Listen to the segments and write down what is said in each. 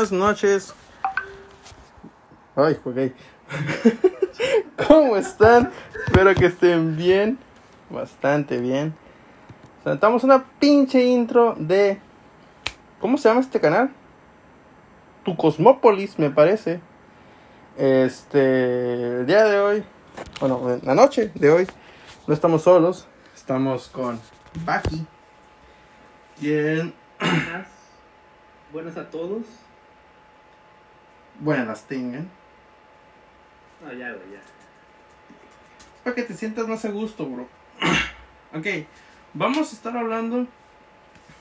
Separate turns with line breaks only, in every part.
buenas noches. Ay, ok. ¿Cómo están? Espero que estén bien. Bastante bien. Sentamos una pinche intro de. ¿Cómo se llama este canal? Tu Cosmópolis, me parece. Este. El día de hoy. Bueno, la noche de hoy. No estamos solos. Estamos con Baki. Bien.
Buenas, buenas a todos.
Buenas tengan.
No, ya, güey, ya.
Para que te sientas más a gusto, bro. ok, vamos a estar hablando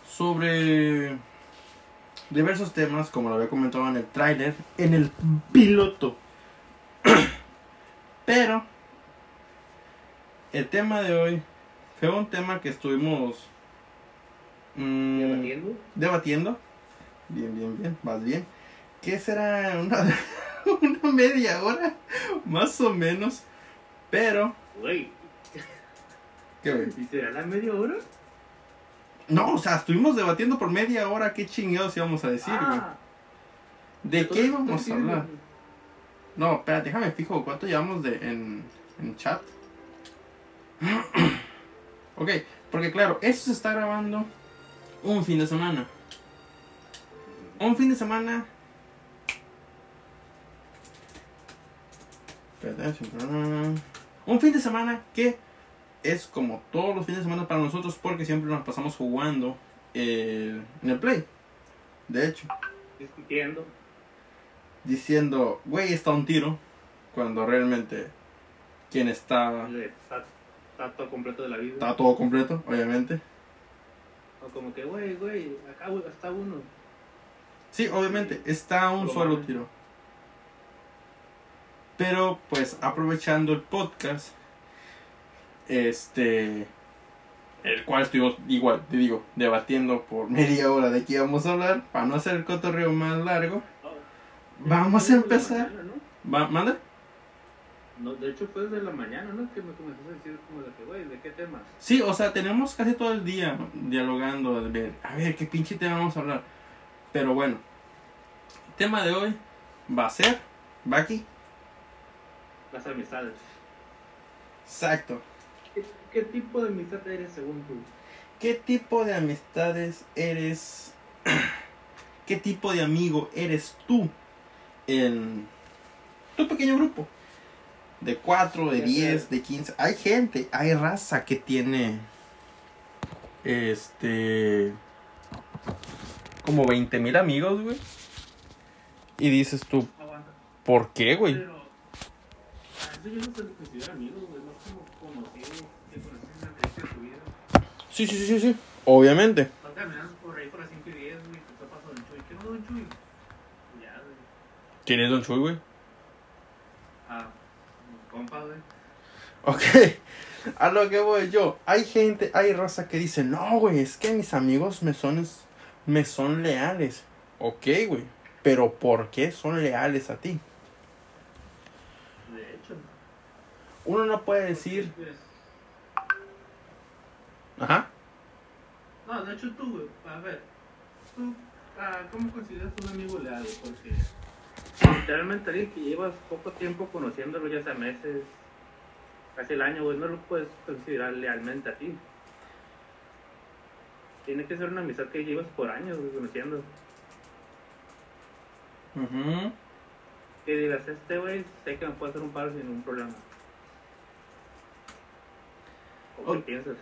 sobre diversos temas, como lo había comentado en el tráiler, en el piloto. Pero el tema de hoy fue un tema que estuvimos mm,
¿Debatiendo?
debatiendo. Bien, bien, bien, más bien. ¿Qué será una, una media hora? Más o menos. Pero, ¿qué güey?
¿y será la media hora?
No, o sea, estuvimos debatiendo por media hora qué chingados íbamos a decir, güey.
ah,
¿De qué íbamos a hablar? No, espera, déjame fijo cuánto llevamos de, en, en chat. ok, porque claro, esto se está grabando un fin de semana. Un fin de semana. Espérate, siempre- Un fin de semana que es como todos los fines de semana para nosotros porque siempre nos pasamos jugando eh, en el play. De hecho
Discutiendo.
diciendo, güey, está un tiro, cuando realmente quien está,
Está, está todo completo de la vida.
está todo completo, obviamente.
O como que, güey, güey, acá está uno.
Sí, obviamente, está un
Lo
solo tiro. Pero, pues, aprovechando el podcast, este, el cual estuvimos, igual, te digo, debatiendo por media hora de qué íbamos a hablar, para no hacer el cotorreo más largo, Vamos a empezar.
¿no?
¿Va, ¿manda?
No, de hecho fue desde la mañana, ¿no? Que me comenzaste a decir como de que, güey, ¿de qué temas?
Sí, o sea, tenemos casi todo el día dialogando, de ver, a ver, qué pinche tema vamos a hablar. Pero bueno, el tema de hoy va a ser, Baki,
Las amistades.
exacto.
¿Qué, qué tipo de amistad eres según tú?
¿Qué tipo de amistades eres? ¿Qué tipo de amigo eres tú en tu pequeño grupo? De 4, de
Ya
10,
sé.
de 15. Hay gente, hay raza que tiene este como 20 mil amigos, güey. Y dices tú. ¿por qué, güey?
Pero, a eso yo no se le considero amigos, güey, no es como conocidos, que conoces en el de tu vida.
Sí, sí, sí, sí, sí. Obviamente.
Vas caminando por ahí por las 5 y 10, güey, te topas con Don Chuy. ¿Qué no, Don Chuy? Y Ya, güey.
¿Quién es Don Chuy, güey?
Ah, compa, güey.
Ok, a lo que voy yo. Hay gente, hay raza que dice, no, güey, es que mis amigos me son, me son leales. Ok, güey, pero ¿por qué son leales a ti?
De hecho.
Uno no puede decir, ajá,
No, de hecho tú, güey, a ver. Tú, ah, ¿cómo consideras un amigo leal? Porque literalmente alguien que llevas poco tiempo conociéndolo, ya sea meses, casi el año, güey, no lo puedes considerar lealmente a ti. Tiene que ser una amistad que llevas por años güey, conociendo.
ujú,
Que digas, este güey sé que me puede hacer un paro sin ningún problema. ¿O qué
Ok.
piensas?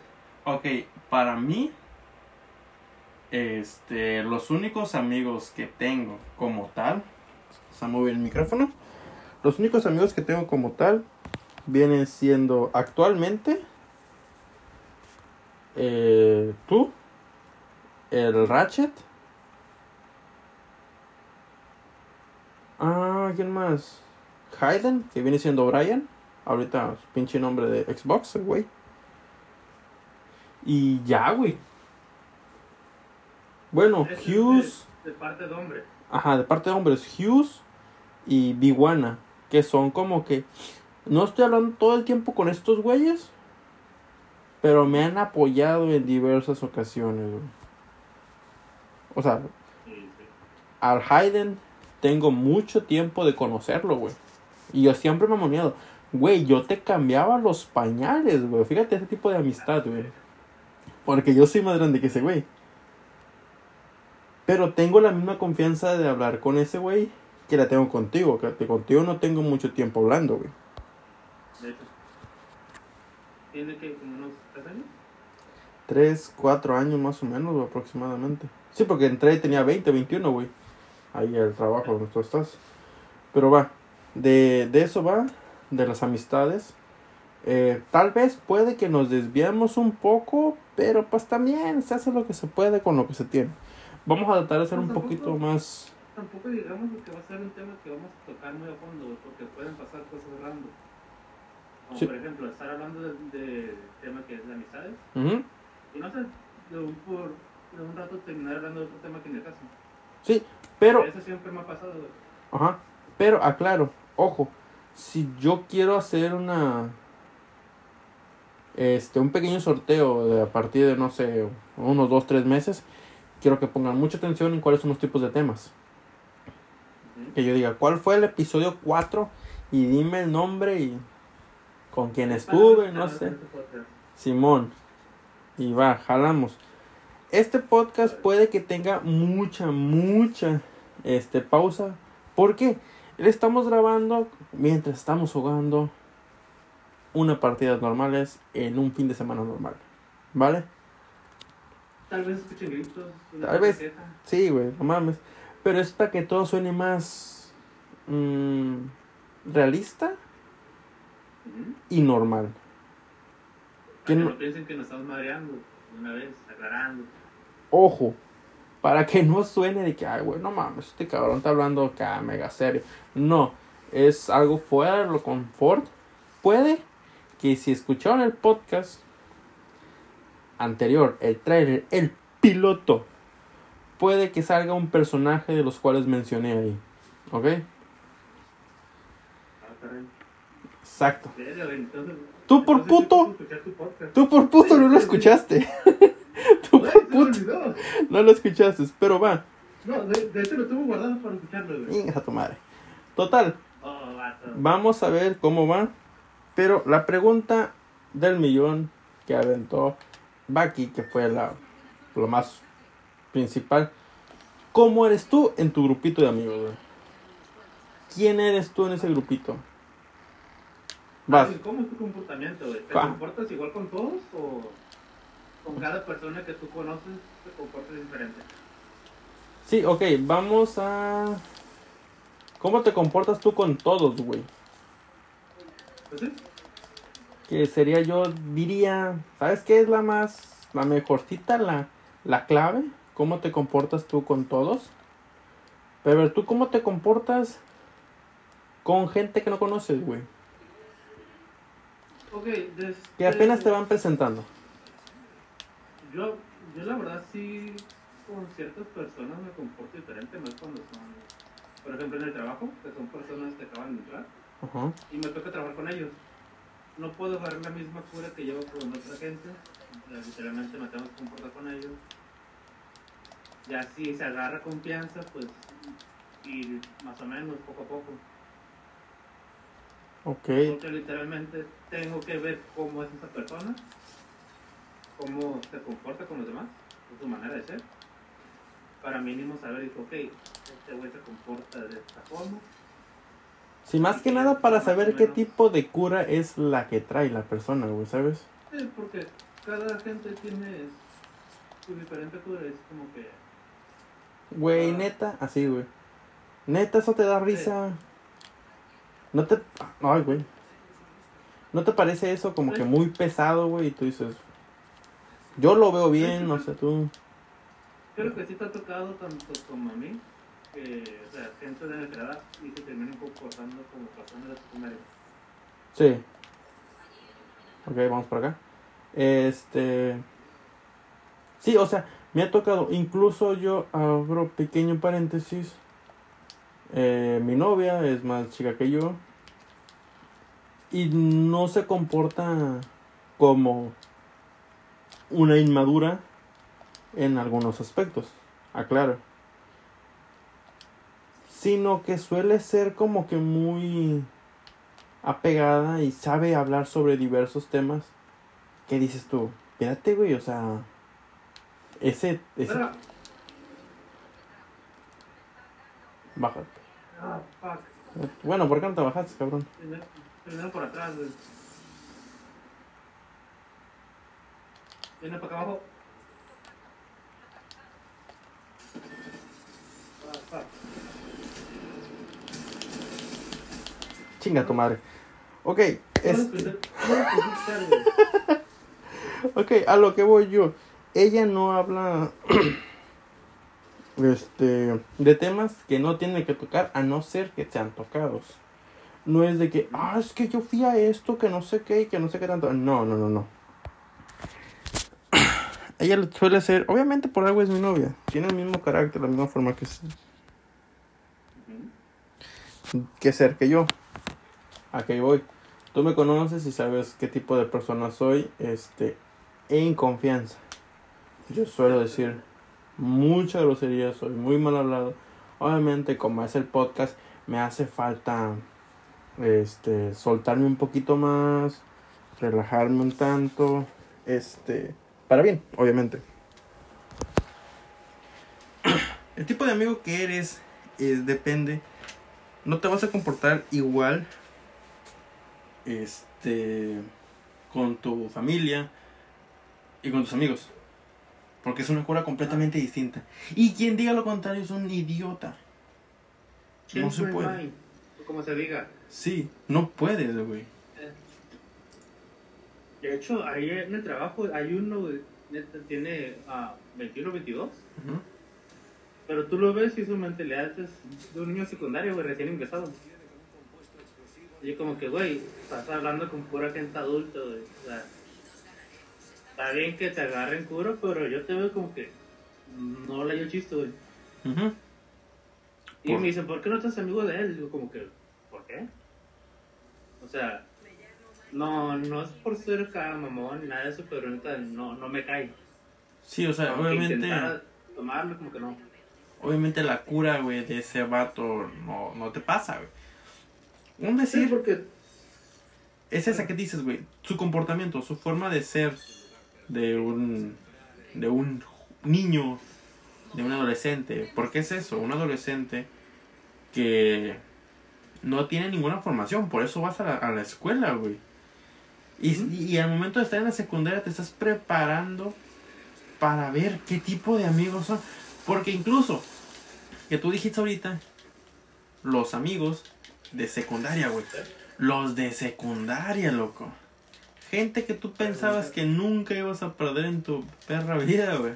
ok, para mí, este, los únicos amigos que tengo como tal, se mueve el micrófono, los únicos amigos que tengo como tal vienen siendo actualmente eh, tú, el Ratchet, ah, ¿quién más? Hayden, que viene siendo Brian, ahorita pinche nombre de Xbox, güey. Y ya, güey. Bueno,
Es
Hughes.
De, de parte de hombre.
Ajá, de parte de hombres, Hughes y Biguana, que son como que no estoy hablando todo el tiempo con estos güeyes, pero me han apoyado en diversas ocasiones. güey. O sea,
Sí, sí.
al Hayden tengo mucho tiempo de conocerlo, güey. Y yo siempre me he moneado. Güey, yo te cambiaba los pañales, güey. Fíjate ese tipo de amistad, güey. Porque yo soy más grande que ese güey. Pero tengo la misma confianza de hablar con ese güey que la tengo contigo. Que contigo no tengo mucho tiempo hablando, güey.
De hecho. ¿Tiene que como unos tres años?
Tres, cuatro años más o menos, güey, aproximadamente. Sí, porque entré y tenía 20, 21, güey. Ahí el trabajo donde tú estás. Pero va, de, de eso va, de las amistades. Eh, tal vez puede que nos desviemos un poco, pero pues también se hace lo que se puede con lo que se tiene. Vamos a tratar de ser un poquito más...
Tampoco digamos que va a ser un tema que vamos a tocar muy a fondo, porque pueden pasar cosas random. Como
Sí.
por ejemplo, estar hablando de, de tema que es de amistades.
Ujú.
Y no sé, de un, por, de un rato terminar hablando de otro tema que ni el caso.
Sí, pero...
Eso siempre me ha pasado.
Ajá. Pero aclaro, ojo, si yo quiero hacer una este un pequeño sorteo de a partir de no sé, unos dos, tres meses, quiero que pongan mucha atención en cuáles son los tipos de temas. Que yo diga, ¿cuál fue el episodio 4? Y dime el nombre y con quién estuve, no sé. Simón. Y va, jalamos. Este podcast puede que tenga mucha, mucha este, pausa. ¿Por qué? Le estamos grabando mientras estamos jugando una partida normales en un fin de semana normal. ¿Vale?
Tal vez escuchen gritos.
Tal vez. Sí, güey, no mames. Pero es para que todo suene más mm, realista y normal. Que
que
no-
no piensen que nos estamos madreando. Una vez, aclarando.
Ojo, para que no suene de que, ay, güey, no mames, este cabrón está hablando acá mega serio. No, es algo fuera de lo confort. Puede que si escucharon el podcast anterior, el trailer, el piloto, puede que salga un personaje de los cuales mencioné ahí. ¿Ok? Exacto. Tú por puto. Tú por puto no lo escuchaste. Tú por puto no lo escuchaste. Pero va.
No, de, hecho lo tuve guardado para escucharlo, güey.
Tu madre. Total.
Oh.
Vamos a ver cómo va. Pero la pregunta del millón que aventó Baki, que fue la, lo más principal. ¿Cómo eres tú en tu grupito de amigos? güey? ¿Quién eres tú en ese grupito? Vas.
¿Cómo es tu comportamiento, güey? ¿Te
Va.
comportas igual con todos o con cada persona que tú conoces te comportas diferente?
Sí, ok, vamos a... ¿Cómo te comportas tú con todos, güey?
Pues sí,
Que sería yo, diría, ¿sabes qué es la más, la mejorcita, la, la clave? ¿Cómo te comportas tú con todos? Pero ¿tú cómo te comportas con gente que no conoces, güey?
ok, desde...
Que apenas te van presentando.
Yo, yo la verdad sí, con ciertas personas me comporto diferente, más cuando son, por ejemplo, en el trabajo, que son personas que acaban de entrar y me toca trabajar con ellos. No puedo agarrar la misma cura que llevo con otra gente, literalmente me tengo que comportar con ellos. Ya si se agarra confianza, pues ir más o menos, poco a poco.
Ok.
Porque literalmente tengo que ver cómo es esa persona, cómo se comporta con los demás, su manera de ser. Para mínimo saber, dijo, ok, este güey se comporta de esta forma.
Sí, más que nada para saber qué tipo de cura es la que trae la persona, güey, ¿sabes?
Sí, porque cada gente tiene su diferente cura, es como que...
Güey, neta, así, güey. Neta, eso te da risa. No te. Ay, güey. ¿No te parece eso como que muy pesado, güey? Y tú dices. Yo lo veo bien, no sé tú.
Creo que sí te ha tocado tanto como a mí, que, o sea, de nuestra y se terminan comportando como personas de secundaria.
Sí. Ok, vamos por acá. Este. Sí, o sea, me ha tocado. Incluso yo abro pequeño paréntesis. Eh, mi novia es más chica que yo. Y no se comporta como una inmadura en algunos aspectos. Aclaro. Sino que suele ser como que muy apegada y sabe hablar sobre diversos temas. ¿Qué dices tú? Espérate, güey, o sea, ese, ese... Bájate.
Ah, fuck.
Bueno, ¿por qué no te bajaste, cabrón?
Primero, primero por atrás, güey. Viene para acá abajo. Ah, fuck.
Chinga tu madre. Ok,
¿Cómo
es, ok, a lo que voy yo. Ella no habla este de temas que no tiene que tocar a no ser que sean tocados. No es de que, ah, es que yo fui a esto, que no sé qué, y que no sé qué tanto. No, no, no, no. Ella suele ser, obviamente por algo es mi novia. Tiene el mismo carácter, la misma forma que, que ser que yo. A qué voy. Tú me conoces y sabes qué tipo de persona soy, este, en confianza. Yo suelo decir mucha grosería, soy muy mal hablado. Obviamente, como es el podcast, me hace falta este soltarme un poquito más, relajarme un tanto, este, para bien, obviamente. El tipo de amigo que eres es depende no te vas a comportar igual este con tu familia y con tus amigos. Porque es una cura completamente distinta. Y quien diga lo contrario es un idiota. No se puede.
mind, Como se diga.
Sí, no puedes, güey.
De hecho, ahí en el trabajo hay uno, tiene ah, 21 22.
Ujú.
Pero tú lo ves y su mentalidad es de un niño secundario, güey, recién ingresado. Y como que, güey, estás hablando con pura gente adulta, güey. O sea, está bien que te agarren curo, pero yo te veo como que no le hallo chiste, güey. Y me dicen, ¿por qué no estás amigo de él? Y digo, como que, ¿por qué? O sea, no, no es por ser cada mamón ni nada de eso, pero neta no, no me cae.
Sí, o sea,
Aunque
obviamente,
tomarlo, como que no.
obviamente la cura, güey, de ese vato no, no te pasa, güey. Un
Sí,
decir
porque
es esa que dices, güey. Su comportamiento, su forma de ser de un, de un niño, de un adolescente. ¿Por qué es eso? Un adolescente que no tiene ninguna formación, por eso vas a la, a la escuela, güey. Y, y al momento de estar en la secundaria te estás preparando para ver qué tipo de amigos son. Porque incluso, que tú dijiste ahorita, los amigos de secundaria, güey. Los de secundaria, loco. Gente que tú pensabas que nunca ibas a perder en tu perra vida, güey.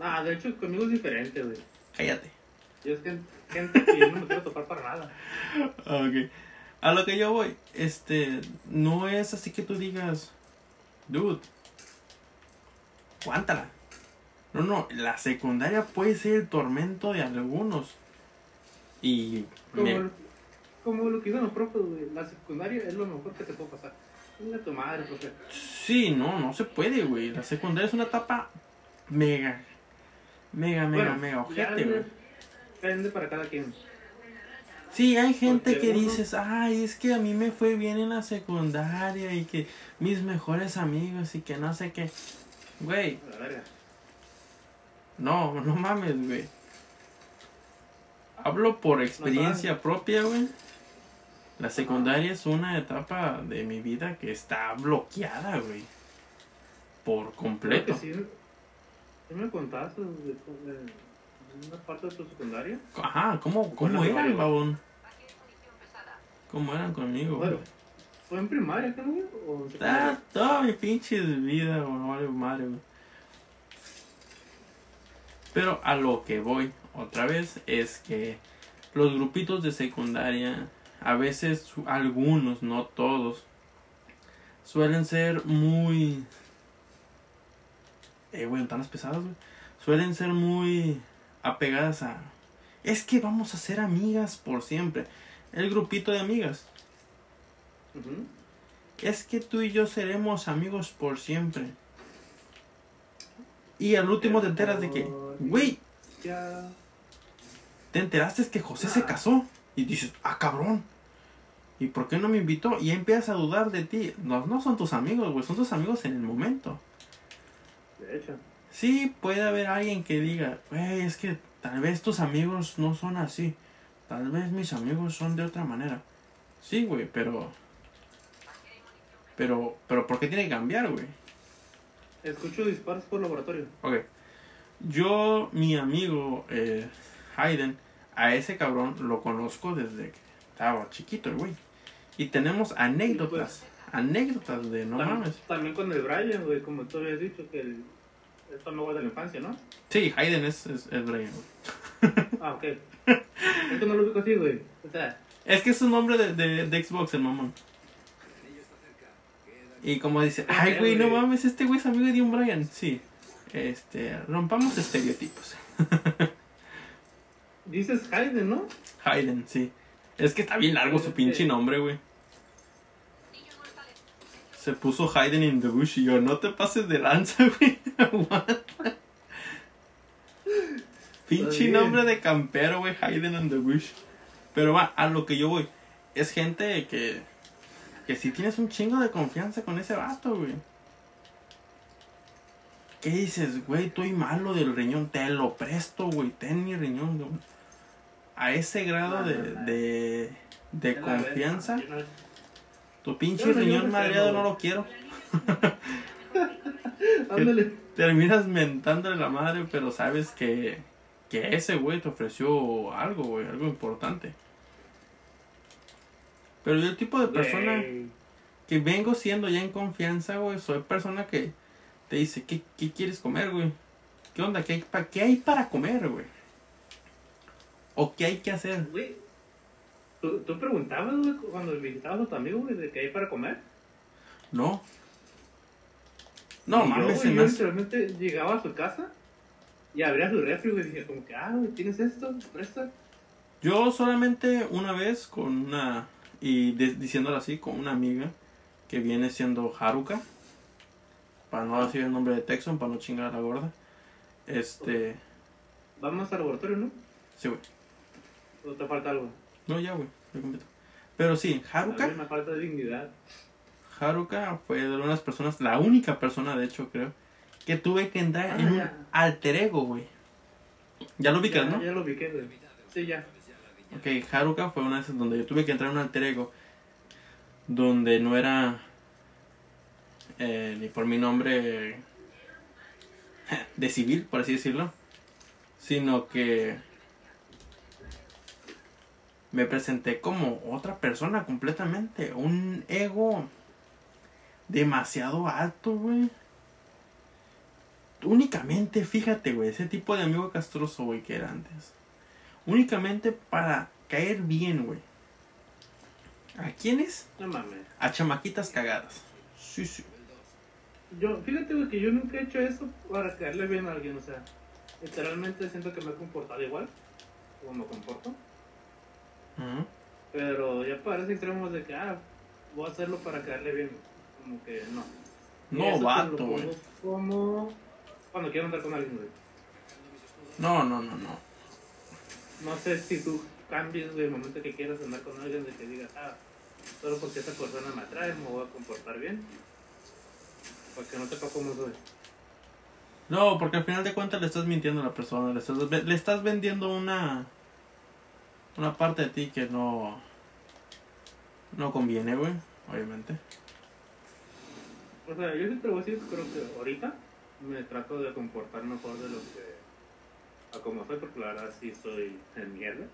Ah, de hecho, conmigo es diferente, güey.
Cállate.
Yo es que gente que yo no me quiero topar para nada.
Ok. A lo que yo voy, este, no es así que tú digas, dude, aguántala. No, no, la secundaria puede ser el tormento de algunos. Y
Como,
me-
como lo que dicen los profes, güey. La secundaria es lo mejor que te puede pasar. Dile a tu madre, profe.
sí, no, no se puede, güey. La secundaria es una etapa mega, mega, mega,
Bueno,
mega ojete, güey.
Depende para cada quien.
Sí, hay gente
Porque
que
uno-
dices, ay, es que a mí me fue bien en la secundaria y que mis mejores amigos y que no sé qué. Güey, no, no mames, güey. Hablo por experiencia propia, güey. La secundaria es una etapa de mi vida que está bloqueada, güey. Por completo.
que sí. ¿Sí me contaste de, de una parte de tu secundaria?
Ajá, ¿cómo, cómo
Mario.
babón? ¿Cómo eran conmigo, güey?
¿Fue en primaria, creo, güey? ¿O en
Ah, toda mi pinche vida, güey, no vale madre, güey. Pero a lo que voy otra vez es que los grupitos de secundaria, a veces algunos, no todos, suelen ser muy... Eh, güey, tan pesados, güey. Suelen ser muy apegadas a... Es que vamos a ser amigas por siempre. El grupito de amigas. Es que tú y yo seremos amigos por siempre. Y al último te enteras de que, güey,
Ya.
Te enteraste que José se casó. Y dices, ah, cabrón. ¿Y por qué no me invitó? Y empiezas a dudar de ti. No, no son tus amigos, güey, son tus amigos en el momento.
De hecho.
Sí, puede haber alguien que diga, güey, es que tal vez tus amigos no son así. Tal vez mis amigos son de otra manera. Sí, güey, pero... Pero, pero, ¿por qué tiene que cambiar, güey?
Escucho disparos por laboratorio.
Ok. Yo, mi amigo eh, Hayden, a ese cabrón lo conozco desde que estaba chiquito, el güey. Y tenemos anécdotas. Anécdotas de no
también,
mames.
también con el Brian, güey, como tú habías dicho, que el, es tu amigo de la infancia, ¿no?
Sí, Hayden es, es, es Brian, güey.
Ah, ok. Esto no lo ubico así, güey. O sea,
Es que es un nombre de, de, de Xbox, el mamón. Y como dice, ay, güey, no mames, este güey es amigo de un Brian. Sí. Este, rompamos estereotipos.
dices Hayden, ¿no?
Hayden, sí. Es que está bien largo su pinche nombre, güey. Se puso Hayden in the bush y yo, no te pases de lanza, güey. Pinche nombre de campero, güey, Hayden in the bush. Pero va, a lo que yo voy. Es gente que. Que si tienes un chingo de confianza con ese vato, güey. ¿Qué dices, güey? Estoy malo del riñón. Te lo presto, güey. Ten mi riñón, güey. A ese grado de, de, de confianza. Tu pinche riñón madreado no lo quiero.
Ándale.
Terminas mentándole la madre, pero sabes que, que ese güey te ofreció algo, güey, algo importante. Pero yo el tipo de persona que vengo siendo ya en confianza, güey, soy persona que te dice, ¿qué, qué quieres comer, güey? ¿Qué onda? ¿Qué hay, pa- ¿Qué hay para comer, güey? ¿O qué hay que hacer?
Güey, ¿tú, tú preguntabas, güey, cuando visitabas a tu amigo, güey, de qué hay para comer?
No. No, mames, se me
literalmente llegaba a su casa y abría su refri, güey, y dije como que, ah, güey, ¿tienes esto? ¿Presta?
Yo solamente una vez con una, y de- diciéndolo así, con una amiga que viene siendo Haruka, para no decir el nombre de Texon, para no chingar a la gorda. Este,
Vamos al laboratorio, ¿no?
sí, güey.
¿O te falta algo?
No, ya, güey, ya completo. Pero sí, Haruka,
mí me falta dignidad.
Haruka fue de unas personas, la única persona, de hecho, creo, que tuve que entrar en
Ah,
un alter ego, güey. Ya lo ubicas,
ya,
¿no?
ya lo ubiqué, güey. Sí, ya.
Ok, Haruka fue una de esas donde yo tuve que entrar en un alter ego. Donde no era eh, ni por mi nombre de civil, por así decirlo. Sino que me presenté como otra persona completamente. Un ego demasiado alto, güey. Únicamente, fíjate, güey, ese tipo de amigo castroso, güey, que era antes únicamente para caer bien, güey. ¿A quiénes?
No mames.
A chamaquitas cagadas. Sí, sí.
Yo, fíjate, güey, que yo nunca he hecho eso para caerle bien a alguien, o sea, literalmente siento que me he comportado igual, como me comporto, Pero ya parece extremos de que, ah, voy a hacerlo para caerle bien, como que no.
No, vato, güey.
Como cuando quiero andar con alguien, güey.
No, no, no, no.
No sé si tú cambies, güey, el momento que quieras andar con alguien, de que digas, ah, solo porque esa persona me atrae, me voy a comportar bien. Porque no te cómo soy.
No, porque al final de cuentas le estás mintiendo a la persona. Le estás, le estás vendiendo una. Una parte de ti que no. No conviene, güey. Obviamente.
O sea, yo te voy a decir, creo que ahorita me trato de comportar mejor de lo que a como soy, porque la verdad sí soy en mierda.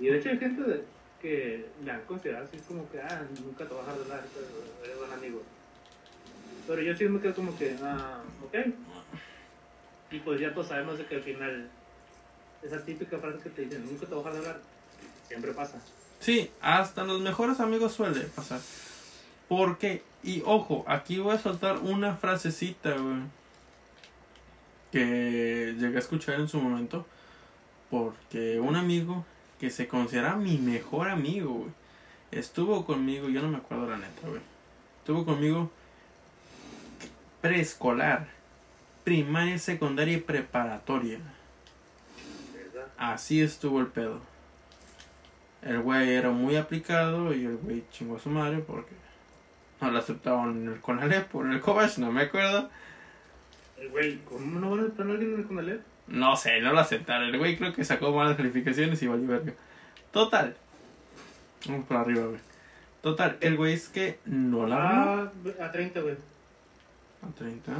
Y de hecho hay gente que me han considerado así como que, ah, nunca te vas a pero eres buen amigo. Pero yo sí me quedo como que, ah, ok. Y pues ya todos sabemos de que al final, esa típica frase que te dicen, nunca te vas a dejar de hablar, siempre pasa.
Sí, hasta los mejores amigos suele pasar. Porque, y ojo, aquí voy a soltar una frasecita, güey. Que llegué a escuchar en su momento. Porque un amigo que se considera mi mejor amigo, güey. Estuvo conmigo, yo no me acuerdo la neta, güey. Estuvo conmigo preescolar, primaria, secundaria y preparatoria. Así estuvo el pedo. El güey era muy aplicado y el güey chingó a su madre porque no lo aceptaban en el Conalep o en el Cobach, no me acuerdo.
El güey, ¿cómo no van a aceptar a alguien en el Conalep?
No sé, no lo aceptaron. El güey creo que sacó malas calificaciones y valió verga. Total. Vamos por arriba, güey. Total, el güey es que no la.
Ah, a 30, güey.
A 30.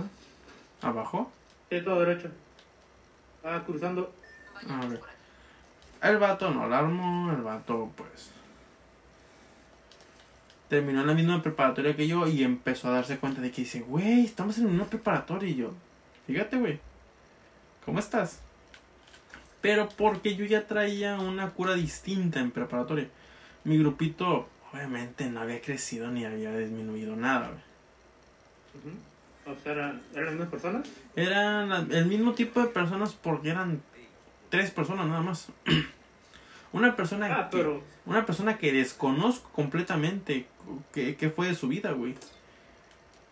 Abajo.
Sí, todo derecho. Ah, cruzando.
A ver. El vato no la armó. El vato, pues. Terminó en la misma preparatoria que yo y empezó a darse cuenta de que dice, güey, estamos en una preparatoria y yo. Fíjate, güey. ¿Cómo estás? Pero porque yo ya traía una cura distinta en preparatoria. Mi grupito, obviamente, no había crecido ni había disminuido nada, güey.
O sea, ¿eran, ¿eran las mismas personas?
Eran el mismo tipo de personas porque eran tres personas nada más. Una persona
Ah,
que,
pero.
una persona que desconozco completamente qué, qué fue de su vida, güey.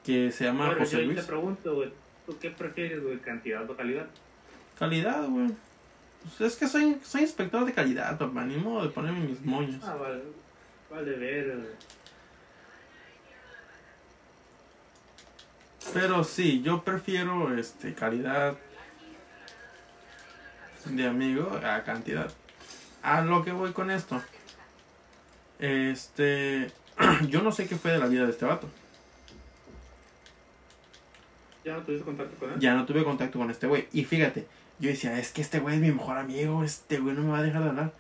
Que se llama José
yo
Luis.
te pregunto, güey. ¿Tú qué prefieres, güey? ¿Cantidad o calidad?
Calidad, güey. Pues es que soy, soy inspector de calidad, papá. Ni modo de ponerme mis moños.
Ah, vale. Vale, ver. güey.
Pero sí, yo prefiero este calidad de amigo a cantidad. A lo que voy con esto. Este, yo no sé qué fue de la vida de este vato.
¿Ya no tuviste contacto con él?
Ya no tuve contacto con este güey. Y fíjate, yo decía, es que este güey es mi mejor amigo, este güey no me va a dejar de hablar.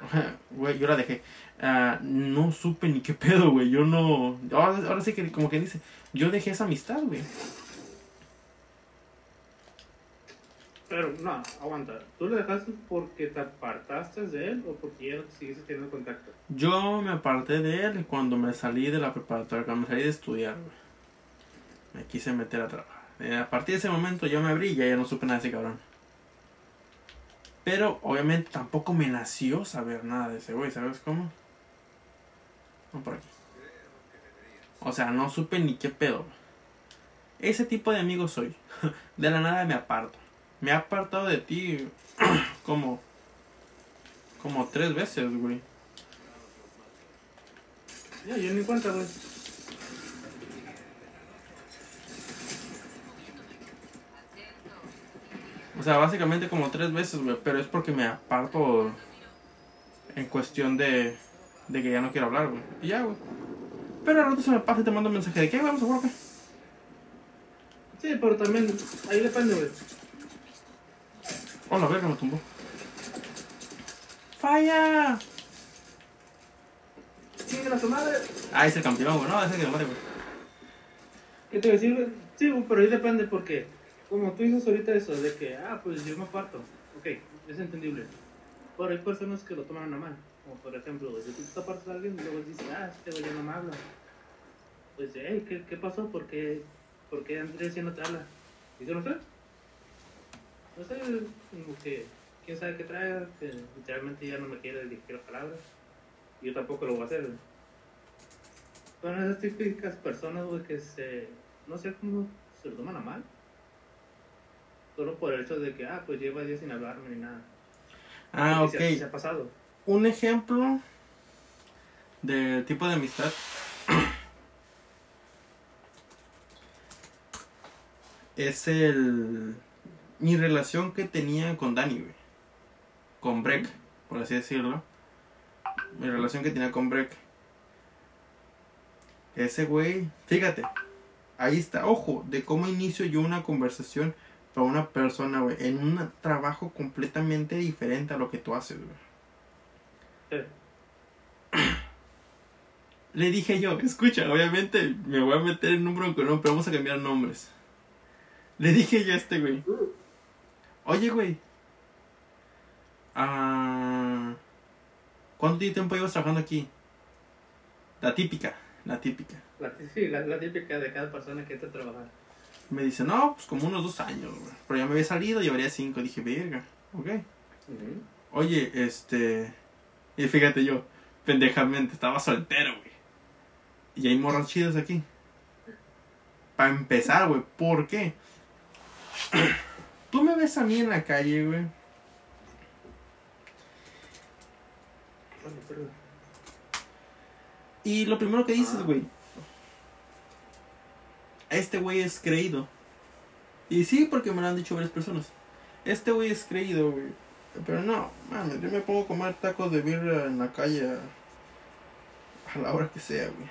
Güey, yo la dejé. Ah, no supe ni qué pedo, güey. Yo no. Ahora, ahora sí que, como que dice, yo dejé esa amistad, güey.
Pero, no, aguanta. ¿Tú lo dejaste porque te apartaste de él o porque ya seguiste teniendo contacto?
Yo me aparté de él cuando me salí de la preparatoria, cuando me salí de estudiar. Me quise meter a trabajar. Eh, A partir de ese momento yo me abrí y ya no supe nada de ese cabrón. Pero obviamente tampoco me nació saber nada de ese güey, ¿sabes cómo? No por aquí. O sea, no supe ni qué pedo. Ese tipo de amigo soy. De la nada me aparto. Me he apartado de ti como... Como tres veces, güey.
Ya, yo ni cuenta, güey.
O sea, básicamente como tres veces, güey. Pero es porque me aparto en cuestión de, de que ya no quiero hablar, güey. Y ya, güey. Pero al rato se me pasa y te mando un mensaje de que vamos a jugar qué.
Sí, pero también, ahí depende, güey.
Oh, la verga me tumbó. ¡Falla!
Sigue a su madre.
Ah, es el campeón, güey. No, es el que me mate, güey.
¿Qué te voy a decir, güey? Sí, güey, pero ahí depende porque, como tú dices ahorita eso, de que, ah, pues yo me aparto. Ok, es entendible. Pero hay personas que lo toman a mal. Como por ejemplo, si tú te apartas de alguien y luego dices, ah, este güey ya no me habla. Pues, hey, ¿qué, qué pasó? ¿Por qué, ¿Por qué Andrés ya no te habla? ¿Y yo no sé? No sé, como que, quién sabe qué trae, que literalmente ya no me quiere dirigir la palabra. Y yo tampoco lo voy a hacer. Son esas típicas personas, güey, que se. No sé cómo se lo toman a mal. Solo por el hecho de que, ah, pues lleva días sin hablarme ni nada.
Ah,
Y se-
ok.
Se ha pasado.
Un ejemplo de tipo de amistad. es el. Mi relación que tenía con Dani, güey. Con Breck, por así decirlo. Mi relación que tenía con Breck. Ese güey, fíjate, ahí está, ojo, de cómo inicio yo una conversación para una persona, güey, en un trabajo completamente diferente a lo que tú haces, güey.
Sí.
Le dije yo, escucha, obviamente me voy a meter en un bronco, no, pero vamos a cambiar nombres. Le dije yo a este güey, oye, güey, ah, ¿cuánto tiempo llevas trabajando aquí? La típica, la típica.
La, sí, la, la típica de cada persona que entra a trabajar.
Me dice, no, pues como unos dos años, güey. Pero ya me había salido, llevaría cinco. Dije, verga, ok. Oye, este. Y fíjate yo, pendejamente, estaba soltero, güey. Y hay morras chidas aquí. Para empezar, güey, ¿por qué? Tú me ves a mí en la calle, güey. Y lo primero que dices,
ah.
güey. Este güey es creído. Y sí, porque me lo han dicho varias personas. Este güey es creído, güey. Pero no, mames, yo me pongo a comer tacos de birra en la calle a, la hora que sea, güey.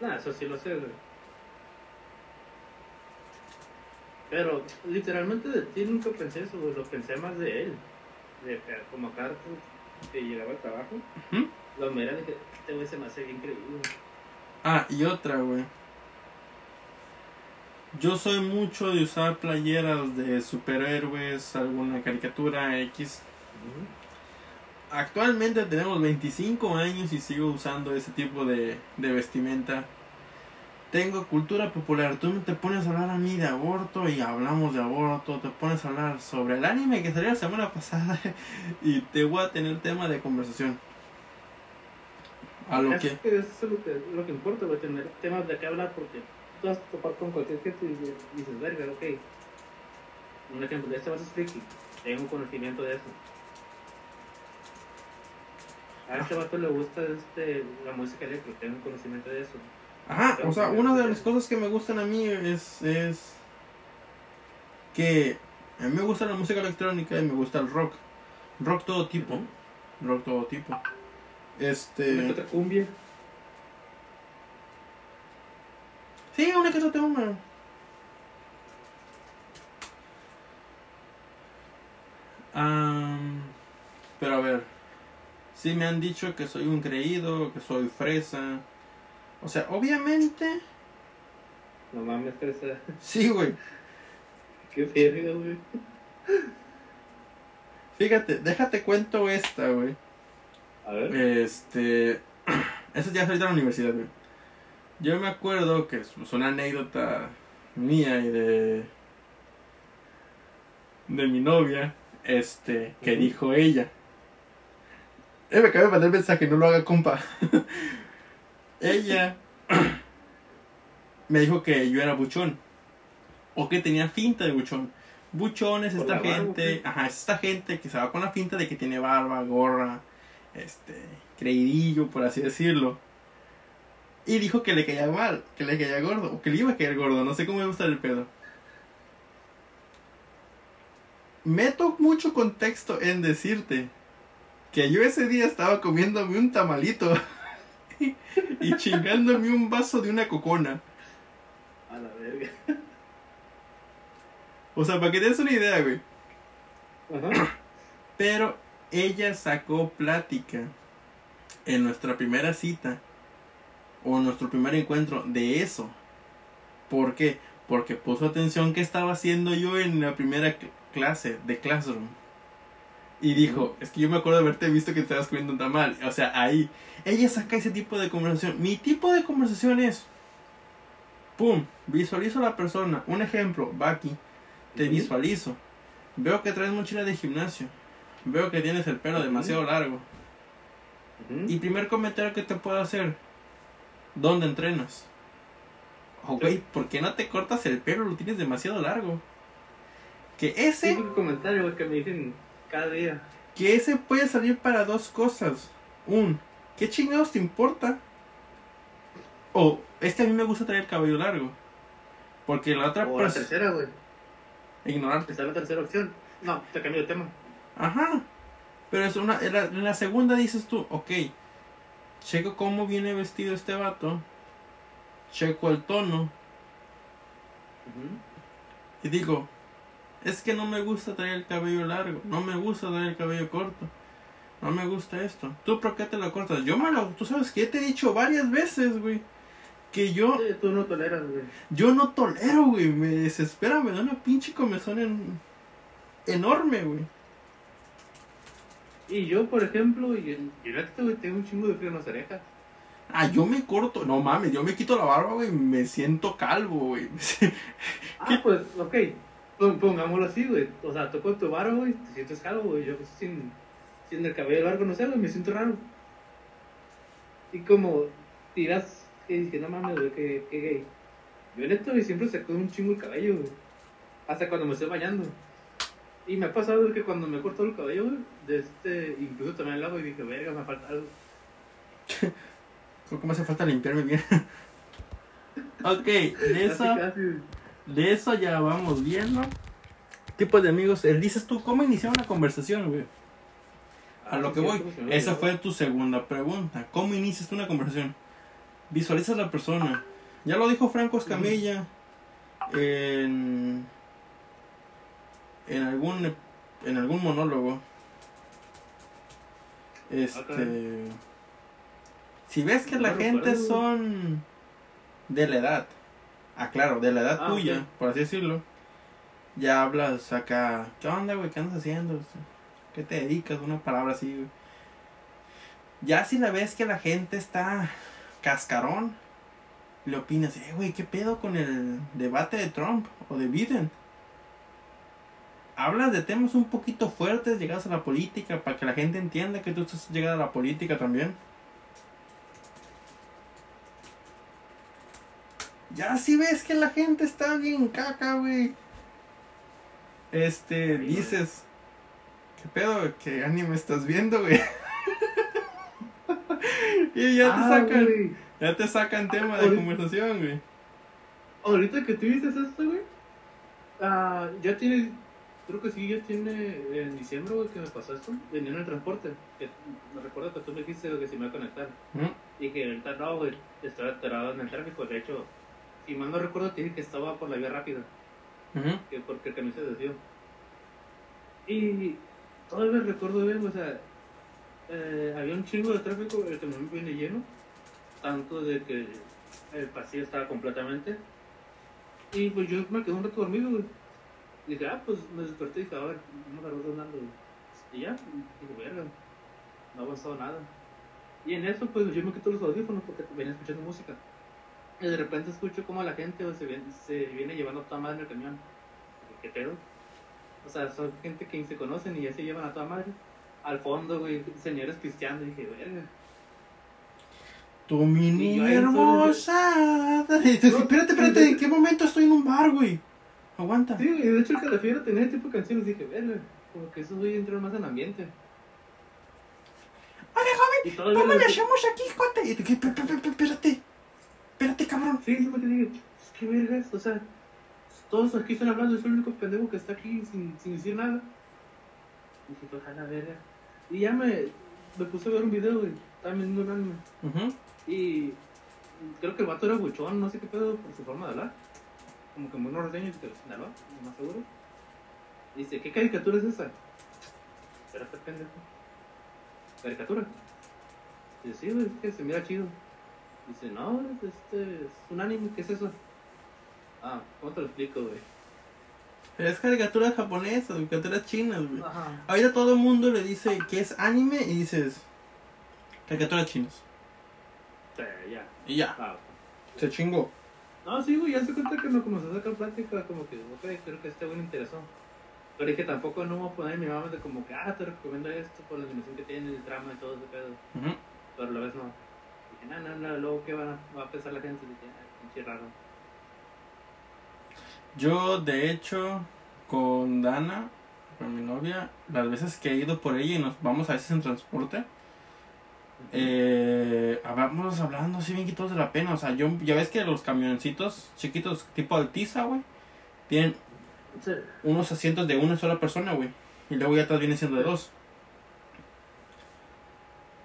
Nah, eso sí lo sé, güey. Pero literalmente de ti nunca pensé eso, güey. Lo pensé más de él. De como acá que llegaba al trabajo,
Ujú.
lo mira de que este güey se me hace bien creído.
Ah, y otra, güey. Yo soy mucho de usar playeras de superhéroes, alguna caricatura X. Actualmente tenemos 25 años y sigo usando ese tipo de, de vestimenta. Tengo cultura popular. Tú te pones a hablar a mí de aborto y hablamos de aborto. Te pones a hablar sobre el anime que salió la semana pasada y te voy a tener tema de conversación. A lo
es
que...
que eso es lo que, lo que importa, güey, tener temas de qué hablar porque tú vas a topar con cualquier gente y dices, verga, ok. Un ejemplo de este vas a friki, tengo conocimiento de eso. A este vato le gusta este, la música eléctrica, tengo conocimiento de eso.
Ajá, o sea, una de las cosas que me gustan a mí es, es que a mí me gusta la música electrónica y me gusta el rock. Rock todo tipo. Rock todo tipo.
Una que
Este.
otra cumbia.
Sí, una que otra tema. Am, pero a ver. Sí me han dicho que soy un creído, que soy fresa. O sea, obviamente.
No mames, esa-
Sí, güey.
qué verga, güey.
Fíjate, déjate cuento esta, güey.
A ver.
Este. Eso ya es ahorita en la universidad, güey. Yo me acuerdo que es una anécdota mía y de. de mi novia, este, que dijo ella. Eh, me acaba de mandar el mensaje, no lo haga, compa. ella me dijo que yo era buchón. O que tenía finta de buchón. Buchón es esta
barba,
gente,
¿o
ajá, es esta gente que se va con la finta de que tiene barba, gorra, este, creidillo, por así decirlo. Y dijo que le caía mal, que le caía gordo, o que le iba a caer gordo, no sé cómo me gusta el pedo. Meto mucho contexto en decirte que yo ese día estaba comiéndome un tamalito y chingándome un vaso de una cocona.
A la verga.
O sea, para que te des una idea, güey.
Ajá.
Pero ella sacó plática en nuestra primera cita o en nuestro primer encuentro de eso. ¿Por qué? Porque puso atención que estaba haciendo yo en la primera cl- clase de Classroom. Y dijo, es que yo me acuerdo de haberte visto que estabas comiendo un tamal. O sea, ahí. Ella saca ese tipo de conversación. Mi tipo de conversación es... Pum, visualizo a la persona. Un ejemplo, va aquí. Te visualizo. Veo que traes mochila de gimnasio. Veo que tienes el pelo demasiado largo. Y primer comentario que te puedo hacer. ¿Dónde entrenas? Güey, ¿por qué no te cortas el pelo? Lo tienes demasiado largo. Que ese,
Típico comentario, que me dicen cada día.
que ese puede salir para dos cosas. Un, ¿qué chingados te importa? O, es que a mí me gusta traer el cabello largo. Porque la otra
O la tercera, güey.
ignorarte.
Esa es la tercera opción. No, te cambio de tema.
Ajá. Pero es una, en, la, en la segunda dices tú, ok, checo cómo viene vestido este vato, checo el tono y digo, es que no me gusta traer el cabello largo, no me gusta traer el cabello corto, no me gusta esto. ¿Tú por qué te lo cortas? Yo me lo, tú sabes que ya te he dicho varias veces, güey, que yo,
Sí, tú no toleras, güey.
yo no tolero, güey, me desespera, me da una pinche comezón en- enorme, güey.
Y yo, por ejemplo, y en yo güey, tengo un chingo de frío en las orejas.
Ah, yo me corto, no mames, yo me quito la barba, güey, me siento calvo, güey.
Ah, pues, ok. Pon- Pongámoslo así, güey. O sea, tú con tu barro, güey, te sientes calvo, güey. Yo pues, sin, sin el cabello largo, no sé, güey, me siento raro. Y como tiras, y dije, no mames, güey, que, que gay. Yo neta, güey, siempre saco un chingo el cabello, güey. Hasta cuando me estoy bañando. Y me ha pasado que cuando me corto el cabello, güey, de este, incluso también el agua y dije, verga, me falta algo.
Que me hace falta limpiarme bien. ok, de eso. De eso ya vamos viendo. Tipo de amigos, él dices tú, ¿cómo iniciar una conversación, güey? A lo que voy, esa fue tu segunda pregunta. ¿Cómo inicias tú una conversación? Visualizas a la persona. Ya lo dijo Franco Escamilla en, en algún en algún monólogo. Este, si ves que la gente son de la edad, ah claro, de la edad
Ah,
tuya, por así decirlo, ya hablas acá, ¿qué onda, güey? ¿Qué andas haciendo? ¿Qué te dedicas? Una palabra así, güey. Ya si la ves que la gente está cascarón, le opinas, eh, güey, ¿qué pedo con el debate de Trump o de Biden? Hablas de temas un poquito fuertes, llegas a la política, para que la gente entienda que tú estás llegado a la política también. Ya si ves que la gente está bien caca, güey. Este,
Sí,
dices, ¿qué pedo? ¿Qué anime estás viendo, güey? y ya te
Ah,
sacan,
güey.
ya te sacan tema de
Ahorita-
conversación, güey.
Ahorita que tú dices esto, güey, ah, ya tiene, creo que sí, ya tiene en diciembre, güey, que me pasó esto, venía en el transporte, que me recuerdo que tú me dijiste que se me iba a conectar,
Ujú.
y que ahorita no, güey, estaba atorado en el tráfico, de hecho, si mal no recuerdo, te dije que estaba por la vía rápida, que porque el camión se desvió. Y todavía recuerdo bien, o sea, eh, había un chingo de tráfico, el camión viene lleno, tanto de que el pasillo estaba completamente. Y pues yo me quedé un rato dormido, güey. Dije, ah, pues me desperté y dije, a ver, no me agarró güey. Y ya, dije, verga, no ha avanzado nada. Y en eso, pues yo me quito los audífonos porque venía escuchando música. Y de repente escucho como la gente se, viene, se viene llevando a toda madre en el camión. ¿Qué pedo? O sea, son gente que ni se conocen y ya se llevan a toda madre. Al fondo, güey, señores cristianos. Y dije, verga.
Tu mini
Y
hermosa. Espérate, espérate, ¿en qué momento estoy en un bar, güey? Aguanta.
Sí, güey, de hecho el calafiero tenía ese tipo de canciones. Dije, verga, como que eso voy a entrar más en ambiente.
Oye, joven,
Y
¿cómo le hacemos aquí, cuate? Y. Espérate, espérate, cabrón.
Sí, sí, porque dije, pues, ¿qué vergas? O sea, todos aquí están hablando, soy el único pendejo que está aquí sin, sin decir nada. Dije, pues, a la verga. Y ya me, me puse a ver un video, güey. Estaba viendo un anime. Y creo que el vato era buchón, no sé qué pedo por su forma de hablar. Como que muy norteño de Sinaloa, no más seguro. Dice, ¿qué caricatura es esa? Espérate, pendejo. ¿Caricatura? Dice, sí, güey, es que se mira chido. Dice, no, es, este, es un anime, ¿qué es eso? Ah, ¿cómo te lo explico, güey?
Es caricaturas japonesas, caricaturas chinas, güey.
Ajá.
Ahorita todo el mundo le dice que es anime y dices caricaturas chinas.
Sí, ya.
Y ya,
Ah,
se chingó.
No, sí, güey, ya se cuenta que me comenzó a sacar plática, como que, ok, creo que este güey me interesó. Pero dije, tampoco no voy a poner mi mamá de como que, ah, te recomiendo esto por la animación que tiene, el trama y todo ese pedo.
Ujú.
Pero a la vez no. No, no, no, luego a, va a pensar la gente. Pinche raro.
Yo, de hecho, con Dana, con mi novia, las veces que he ido por ella y nos vamos a veces en transporte, eh, vamos hablando así bien quitados de la pena. O sea, yo, ya ves que los camioncitos chiquitos, tipo Altiza, güey, tienen
Sí.
unos asientos de una sola persona, güey. Y luego ya atrás viene siendo de dos.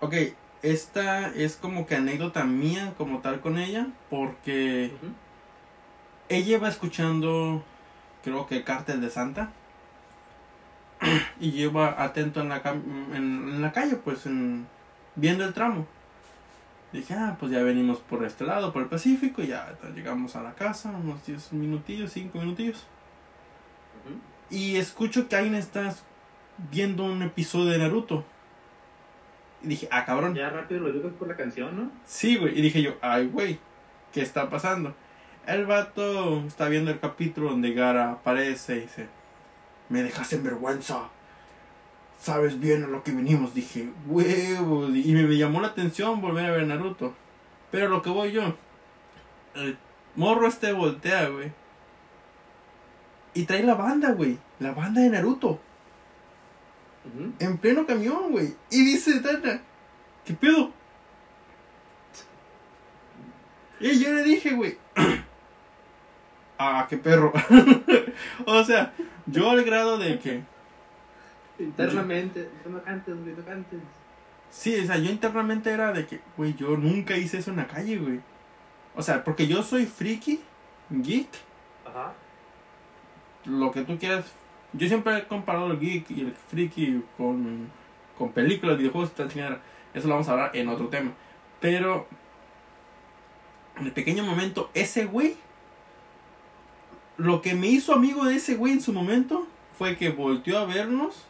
Ok, esta es como que anécdota mía como tal con ella, porque ella va escuchando, creo que Cártel de Santa. Y iba atento en la, en, en la calle, pues, en, viendo el tramo. Dije, ah, pues ya venimos por este lado, por el Pacífico, y ya llegamos a la casa, unos 10 minutillos, 5 minutillos. Y escucho que alguien está viendo un episodio de Naruto. Y dije, ah, cabrón.
Ya rápido lo digo por la canción, ¿no?
Sí, güey. Y dije yo, ay, güey, ¿qué está pasando? El vato está viendo el capítulo donde Gara aparece y dice, me dejas en vergüenza. Sabes bien a lo que venimos. Dije, huevos. Y me, me llamó la atención volver a ver Naruto. Pero lo que voy yo, el morro este voltea, güey. Y trae la banda, güey. La banda de Naruto.
En pleno camión, güey. Y dice Tana, ¿qué pedo? Y yo le dije, güey, ah, qué perro. o sea, yo al grado de que,
Internamente, no cantes, güey, no cantes.
sí, o sea, yo internamente era de que, güey, yo nunca hice eso en la calle, güey. O sea, porque yo soy friki, geek,
Ajá.
lo que tú quieras. Yo siempre he comparado el geek y el friki con, con películas, videojuegos y tal chingada. Eso lo vamos a hablar en otro tema. Pero en el pequeño momento, ese güey, lo que me hizo amigo de ese güey en su momento fue que volteó a vernos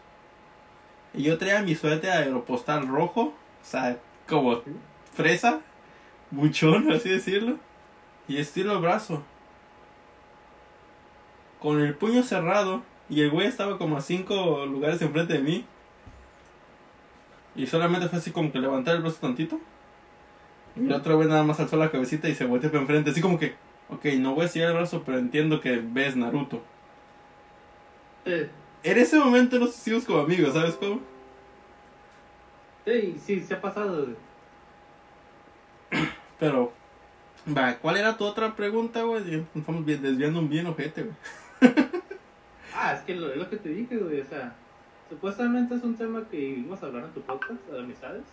y yo traía mi suéter aeropostal rojo, o sea, como fresa, buchón, así decirlo, y estiro el brazo con el puño cerrado y el güey estaba como a cinco lugares enfrente de mí. Y solamente fue así como que levantar el brazo tantito. Y el otro güey nada más alzó la cabecita y se volteó para enfrente. Así como que, ok, no voy a estirar el brazo, pero entiendo que ves Naruto.
Sí,
En ese momento nos hicimos como amigos, ¿sabes cómo?
sí, sí, se ha pasado.
Pero, va, ¿cuál era tu otra pregunta, güey? Nos Estamos desviando un bien ojete, güey.
Ah, es que lo, es lo que te dije, güey. O sea, supuestamente es un tema que íbamos a hablar en tu podcast de amistades.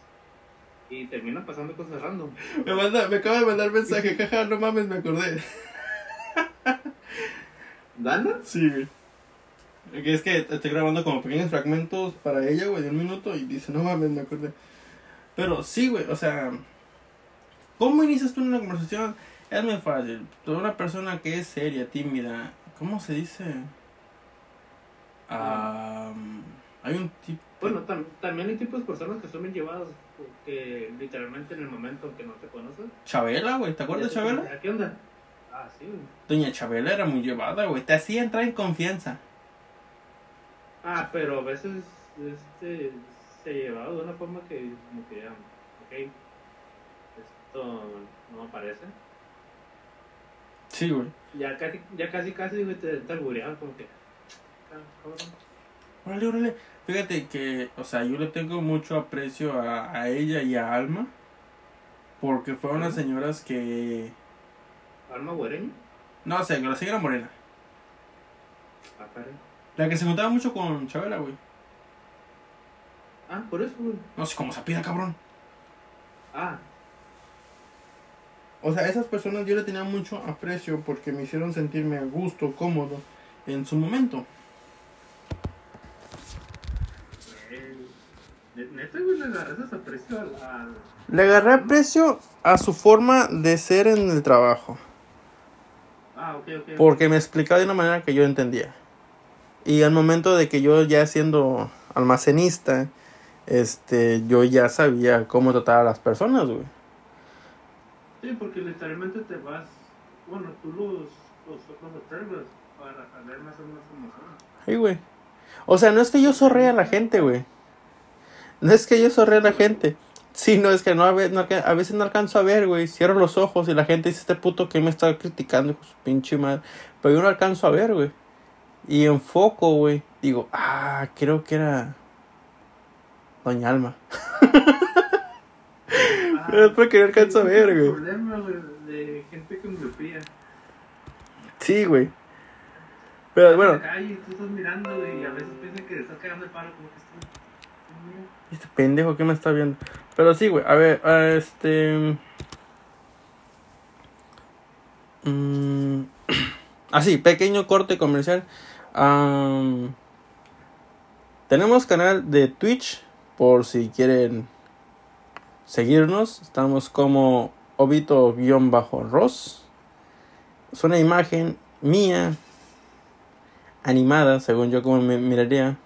Y terminan pasando cosas random.
Me, manda, me acaba de mandar mensaje, jaja, no mames, me acordé.
¿Dana?
Sí, güey. Que Es que estoy grabando como pequeños fragmentos para ella, güey, de un minuto y dice, no mames, me acordé. Pero sí, güey, o sea, ¿cómo inicias tú una conversación? Es muy fácil. Toda una persona que es seria, tímida, ¿cómo se dice? Ah, hay un tipo...
Bueno, tam- también hay tipos de personas que son bien llevadas, que literalmente en el momento que no te conocen.
Chabela, güey, ¿te acuerdas de Chabela?
¿A ¿Qué onda? Ah, sí.
Doña Chabela era muy llevada, güey, te hacía entrar en confianza.
Ah, pero a veces este, se llevaba de una forma que como que ya, ok, esto no me parece.
Sí, güey.
Ya casi, ya casi, casi güey, te, te albureaban como que.
Órale, órale. Fíjate que, o sea, yo le tengo mucho aprecio a, a ella y a Alma. Porque fueron las señoras que.
Alma güereña.
No sé, la señora Morena.
Ah.
La que se juntaba mucho con Chabela, güey.
Ah, por eso, güey.
No sé cómo se pida, cabrón.
Ah,
O sea, esas personas yo le tenía mucho aprecio porque me hicieron sentirme a gusto, cómodo en su momento.
eh, ne- neta, güey, le agarras ese aprecio al, al-
Le agarré aprecio a su forma de ser en el trabajo.
Ah, ok, ok.
Porque me explicaba de una manera que yo entendía. Y al momento de que yo ya siendo almacenista, este, yo ya sabía cómo tratar a las personas, güey.
Sí, porque literalmente te vas, bueno, tú los, los, observas para saber más o menos cómo son.
Sí, güey. O sea, no es que yo sorree a la gente, güey. No es que yo sorree a la gente. Sí, no, es que no, a veces no alcanzo a ver, güey. Cierro los ojos y la gente dice, este puto que me está criticando, su pinche madre. Pero yo no alcanzo a ver, güey. Y enfoco, güey. Digo, ah, creo que era Doña Alma. Es porque no alcanzo a ver, güey.
problema, güey, de gente con miopía.
Sí, güey. Pero
En
bueno,
calle, tú estás mirando, güey, y a veces piensan que te estás cagando el palo, como que estás...
Este pendejo que me está viendo. Pero sí, güey. A ver, este. Mm, así, pequeño corte comercial. Tenemos canal de Twitch. Por si quieren seguirnos. Estamos como Obito-Ross. Es una imagen mía. Animada, según yo como me miraría.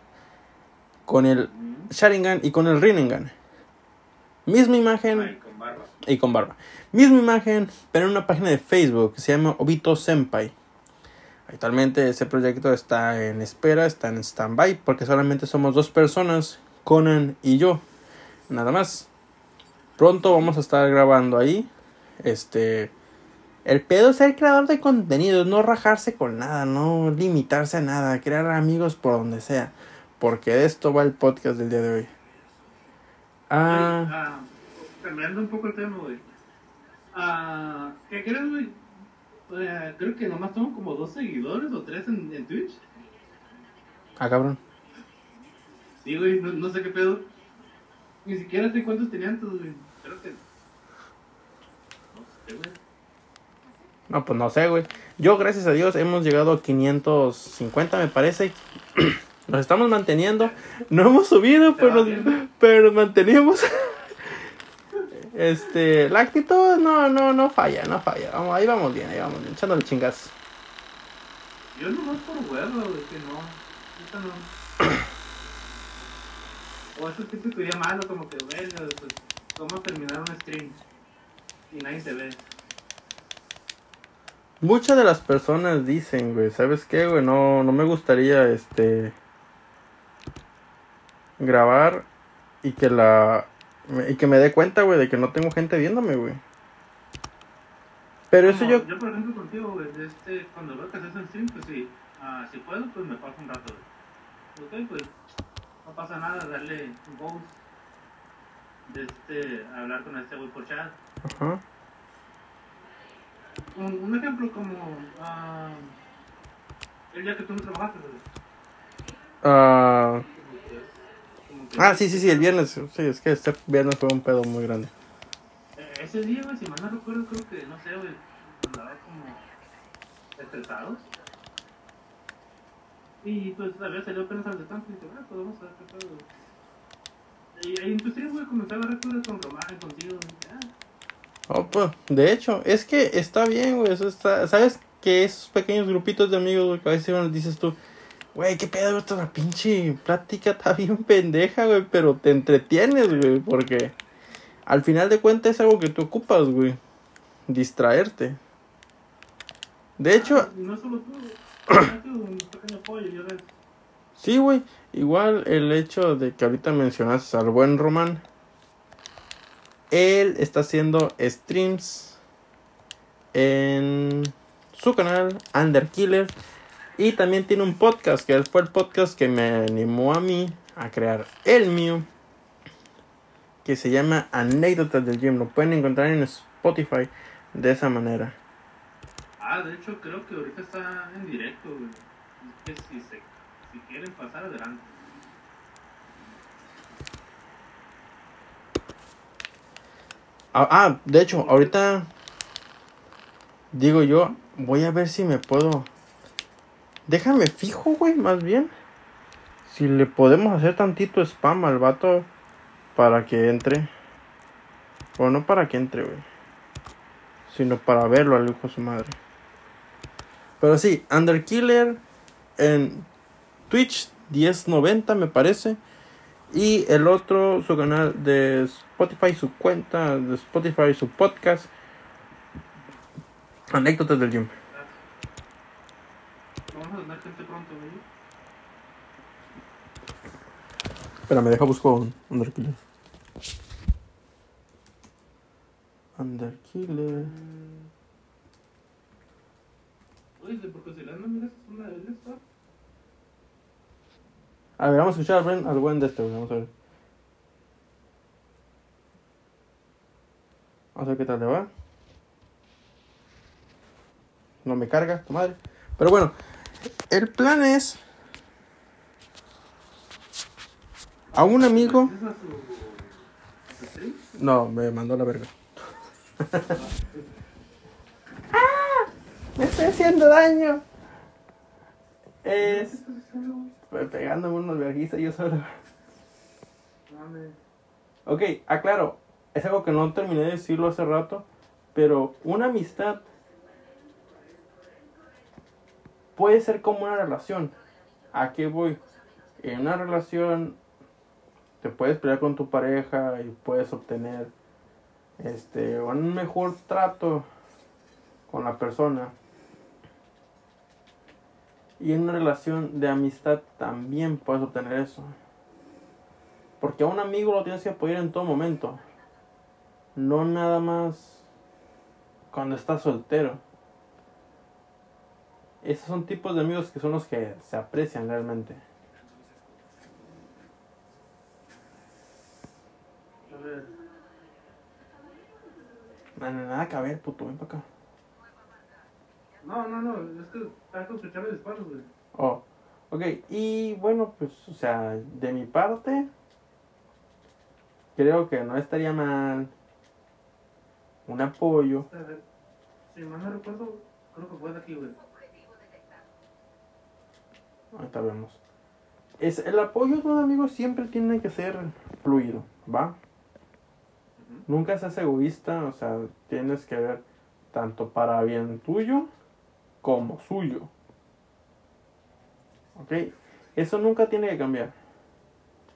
Con el Sharingan y con el Rinnegan. Misma imagen
Ay, con barba.
y con barba. Misma imagen, pero en una página de Facebook que se llama Obito Senpai. Actualmente ese proyecto está en espera, está en stand-by, porque solamente somos dos personas, Conan y yo. Nada más. Pronto vamos a estar grabando ahí. Este. El pedo es ser creador de contenidos, no rajarse con nada, no limitarse a nada, crear amigos por donde sea. Porque de esto va el podcast del día de hoy. Ah,
ah, cambiando un poco el tema, güey. Ah, ¿Qué crees, güey? Eh, creo que nomás tengo como dos seguidores o tres en, en Twitch.
ah, cabrón.
Sí, güey, no, no sé qué pedo. Ni siquiera sé cuántos tenían antes, güey. Creo que. No sé, güey.
No, pues no sé, güey. Yo, gracias a Dios, hemos llegado a 550, me parece. Nos estamos manteniendo. No hemos subido, pero nos, pero nos mantenemos. Este, la actitud no, no, no falla, no falla. Vamos, ahí vamos bien, ahí vamos bien, echándole chingas.
Yo nomás por huevo, güey, que no. Neta no. O eso típico día malo, como que, verga, pues, ¿cómo terminar un stream? Y nadie se ve.
Muchas de las personas dicen, güey, ¿sabes qué, güey? No, no me gustaría, este, grabar y que la, y que me dé cuenta, güey, de que no tengo gente viéndome, güey. Pero eso
Como
yo,
Yo, por ejemplo, contigo, güey, de este, cuando veo que haces el stream, pues sí, ah, si puedo, pues me paso un rato, güey. Ok, pues, no pasa nada, darle un post. De este, hablar con este güey por chat.
ajá,
Un, un ejemplo como, ah, el día que tú no trabajaste, güey.
ah,
Como que- como que-
ah, sí, sí, sí, el viernes, sí, es que este viernes fue un pedo muy grande.
Eh, Ese día, güey, si mal no recuerdo, creo que, no sé, güey, andaba como estresado. Y pues había salido apenas al descanso y dije, ah, pues vamos a ver qué pedo. Y ahí tu stream, güey, comencé a ver cosas con Román, contigo, y ah,
Oh, pues, de hecho, es que está bien, güey, eso está, ¿sabes? Que esos pequeños grupitos de amigos, güey, que a veces bueno, dices tú, güey, qué pedo, esta la pinche plática está bien pendeja, güey, pero te entretienes, güey, porque al final de cuentas es algo que tú ocupas, güey, distraerte. De hecho,
y no solo tú, un pequeño.
Sí, güey. Igual el hecho de que ahorita mencionaste al buen Román. Él está haciendo streams en su canal, Underkiller. Y también tiene un podcast, que fue el podcast que me animó a mí a crear el mío. Que se llama Anécdotas del Gym. Lo pueden encontrar en Spotify de esa manera.
Ah, de hecho, creo que ahorita está en directo, güey. Es que si, se, si quieren pasar adelante.
Ah, ah, de hecho, ahorita digo yo, voy a ver si me puedo. Déjame fijo, güey, más bien. Si le podemos hacer tantito spam al vato para que entre. O no para que entre, güey. Sino para verlo al hijo de su madre. Pero sí, Underkiller en Twitch 1090 me parece. Y el otro, su canal de Spotify, su cuenta de Spotify, su podcast. Anécdotas del gym.
Gente pronto, güey.
Espera, me deja busco un Underkiller. Underkiller.
Oye, porque si la no miras es una de estas.
A ver, vamos a escuchar al buen, al buen de este, güey. Vamos a ver. Vamos a ver qué tal le va. No me carga, tu madre. Pero bueno, el plan es. A un amigo. No, me mandó la verga. ¡Me estoy haciendo daño! Es. Pegándome unos verguizas yo solo. Ok, aclaro. Es algo que no terminé de decirlo hace rato. Pero una amistad puede ser como una relación. ¿A qué voy? En una relación te puedes pelear con tu pareja y puedes obtener este un mejor trato con la persona. Y en una relación de amistad también puedes obtener eso. Porque a un amigo lo tienes que apoyar en todo momento. No nada más cuando estás soltero. Esos son tipos de amigos que son los que se aprecian realmente.
A ver.
No, nada que ver, puto, ven para acá.
No, no, no, es que hay que escuchar los disparos, güey.
Oh, ok, y bueno, pues, o sea, de mi parte, creo que no estaría mal un apoyo.
Este, sí, más no recuerdo, creo que fue de aquí, güey.
Ahorita vemos. Es, el apoyo de un amigo siempre tiene que ser fluido, ¿va? Nunca seas egoísta, o sea, tienes que ver tanto para bien tuyo como suyo. ¿Ok? Eso nunca tiene que cambiar.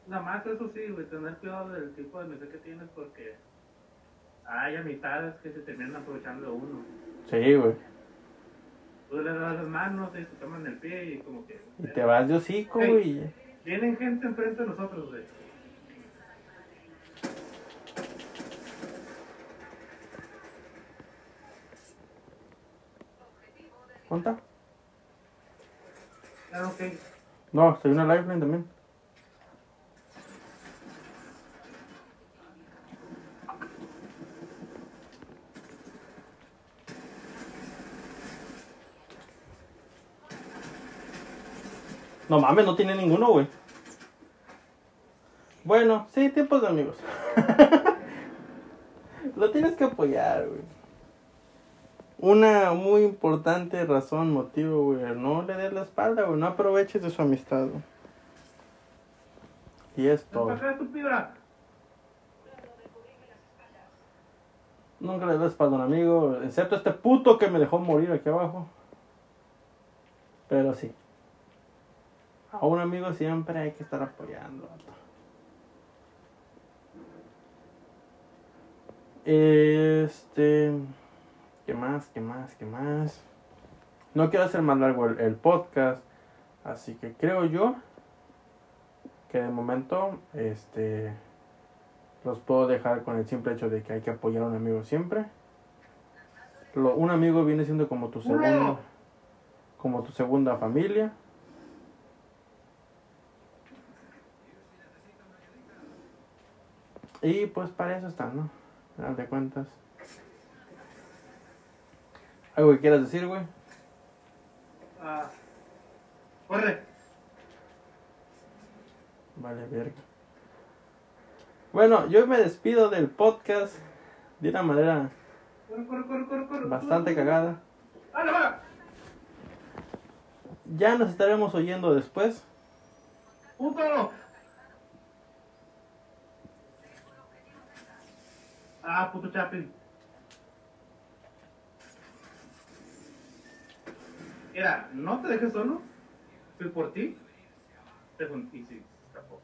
Nada más eso sí, güey, tener cuidado del tipo de amistad que tienes porque hay amistades que se terminan aprovechando de uno.
Sí, güey.
Tú le das las manos y te toman el pie y como que...
Y te vas de hocico,
Ey.
güey.
Vienen gente enfrente de nosotros, güey.
¿Cuánta?
Claro, ok.
No, soy una lifeline también. No mames, no tiene ninguno, güey. Bueno, sí, tipos de amigos. Lo tienes que apoyar, güey. Una muy importante razón, motivo, güey. No le des la espalda, güey. No aproveches de su amistad, güey. Y es todo. Nunca le des la espalda a un amigo, excepto este puto que me dejó morir aquí abajo. Pero sí. A un amigo siempre hay que estar apoyando. Este. ¿Qué más? ¿Qué más? ¿Qué más? No quiero hacer más largo el, el podcast. Así que creo yo que de momento, este. Los puedo dejar con el simple hecho de que hay que apoyar a un amigo siempre. Lo- un amigo viene siendo como tu segundo, como tu segunda familia. Y pues para eso están, ¿no? A final de cuentas. ¿Algo que quieras decir, güey?
Ah, corre.
Vale, verga. Bueno, yo me despido del podcast de una manera
Corre, corre, corre, corre, corre.
bastante cagada. Ya nos estaremos oyendo después.
¡Puto! Ah, puto Chaplin. Mira, no te dejes solo. Fui por ti. Te jun- y sí, se escapó.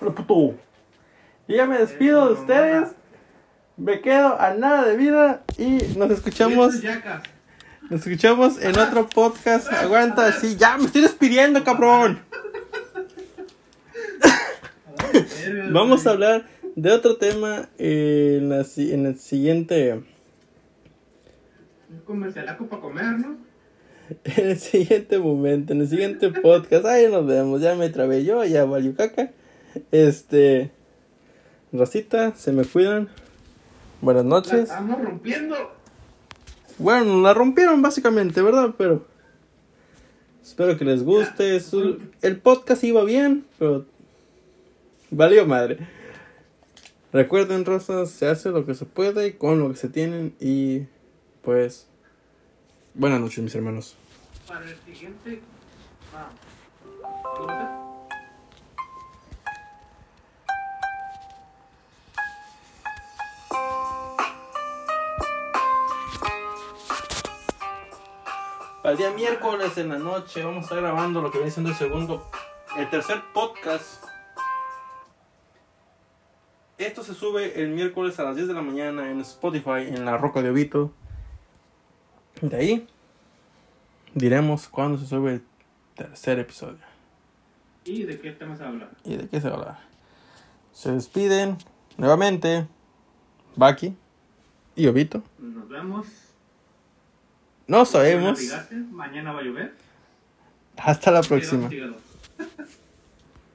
Hola, puto. Y ya me despido de ustedes. Me quedo a nada de vida y nos escuchamos. Nos escuchamos en otro podcast. Aguanta, sí, ya me estoy despidiendo, cabrón. Vamos a hablar de otro tema en, la en el siguiente
comercialaco para comer, ¿no?
en el siguiente momento, en el siguiente podcast. Ahí nos vemos. Ya me trabé yo, ya valió caca. Este Rosita, se me cuidan. Buenas
La
noches.
estamos rompiendo.
Bueno, la rompieron básicamente, ¿verdad? Pero espero que les guste. Su- el podcast iba bien, pero valió madre. Recuerden, Rosas, se hace lo que se puede con lo que se tienen y pues buenas noches, mis hermanos.
Para el siguiente. Ah.
Para el día miércoles en la noche vamos a estar grabando lo que viene siendo el segundo, el tercer podcast. Esto se sube el miércoles a las 10 de la mañana en Spotify, en la Roca de Ovito. De ahí diremos cuándo se sube el tercer episodio.
¿Y de qué temas habla?
¿Y de qué se va a hablar? Se despiden nuevamente Baki y Ovito.
Nos vemos.
No sabemos.
Mañana va a llover.
Hasta la próxima.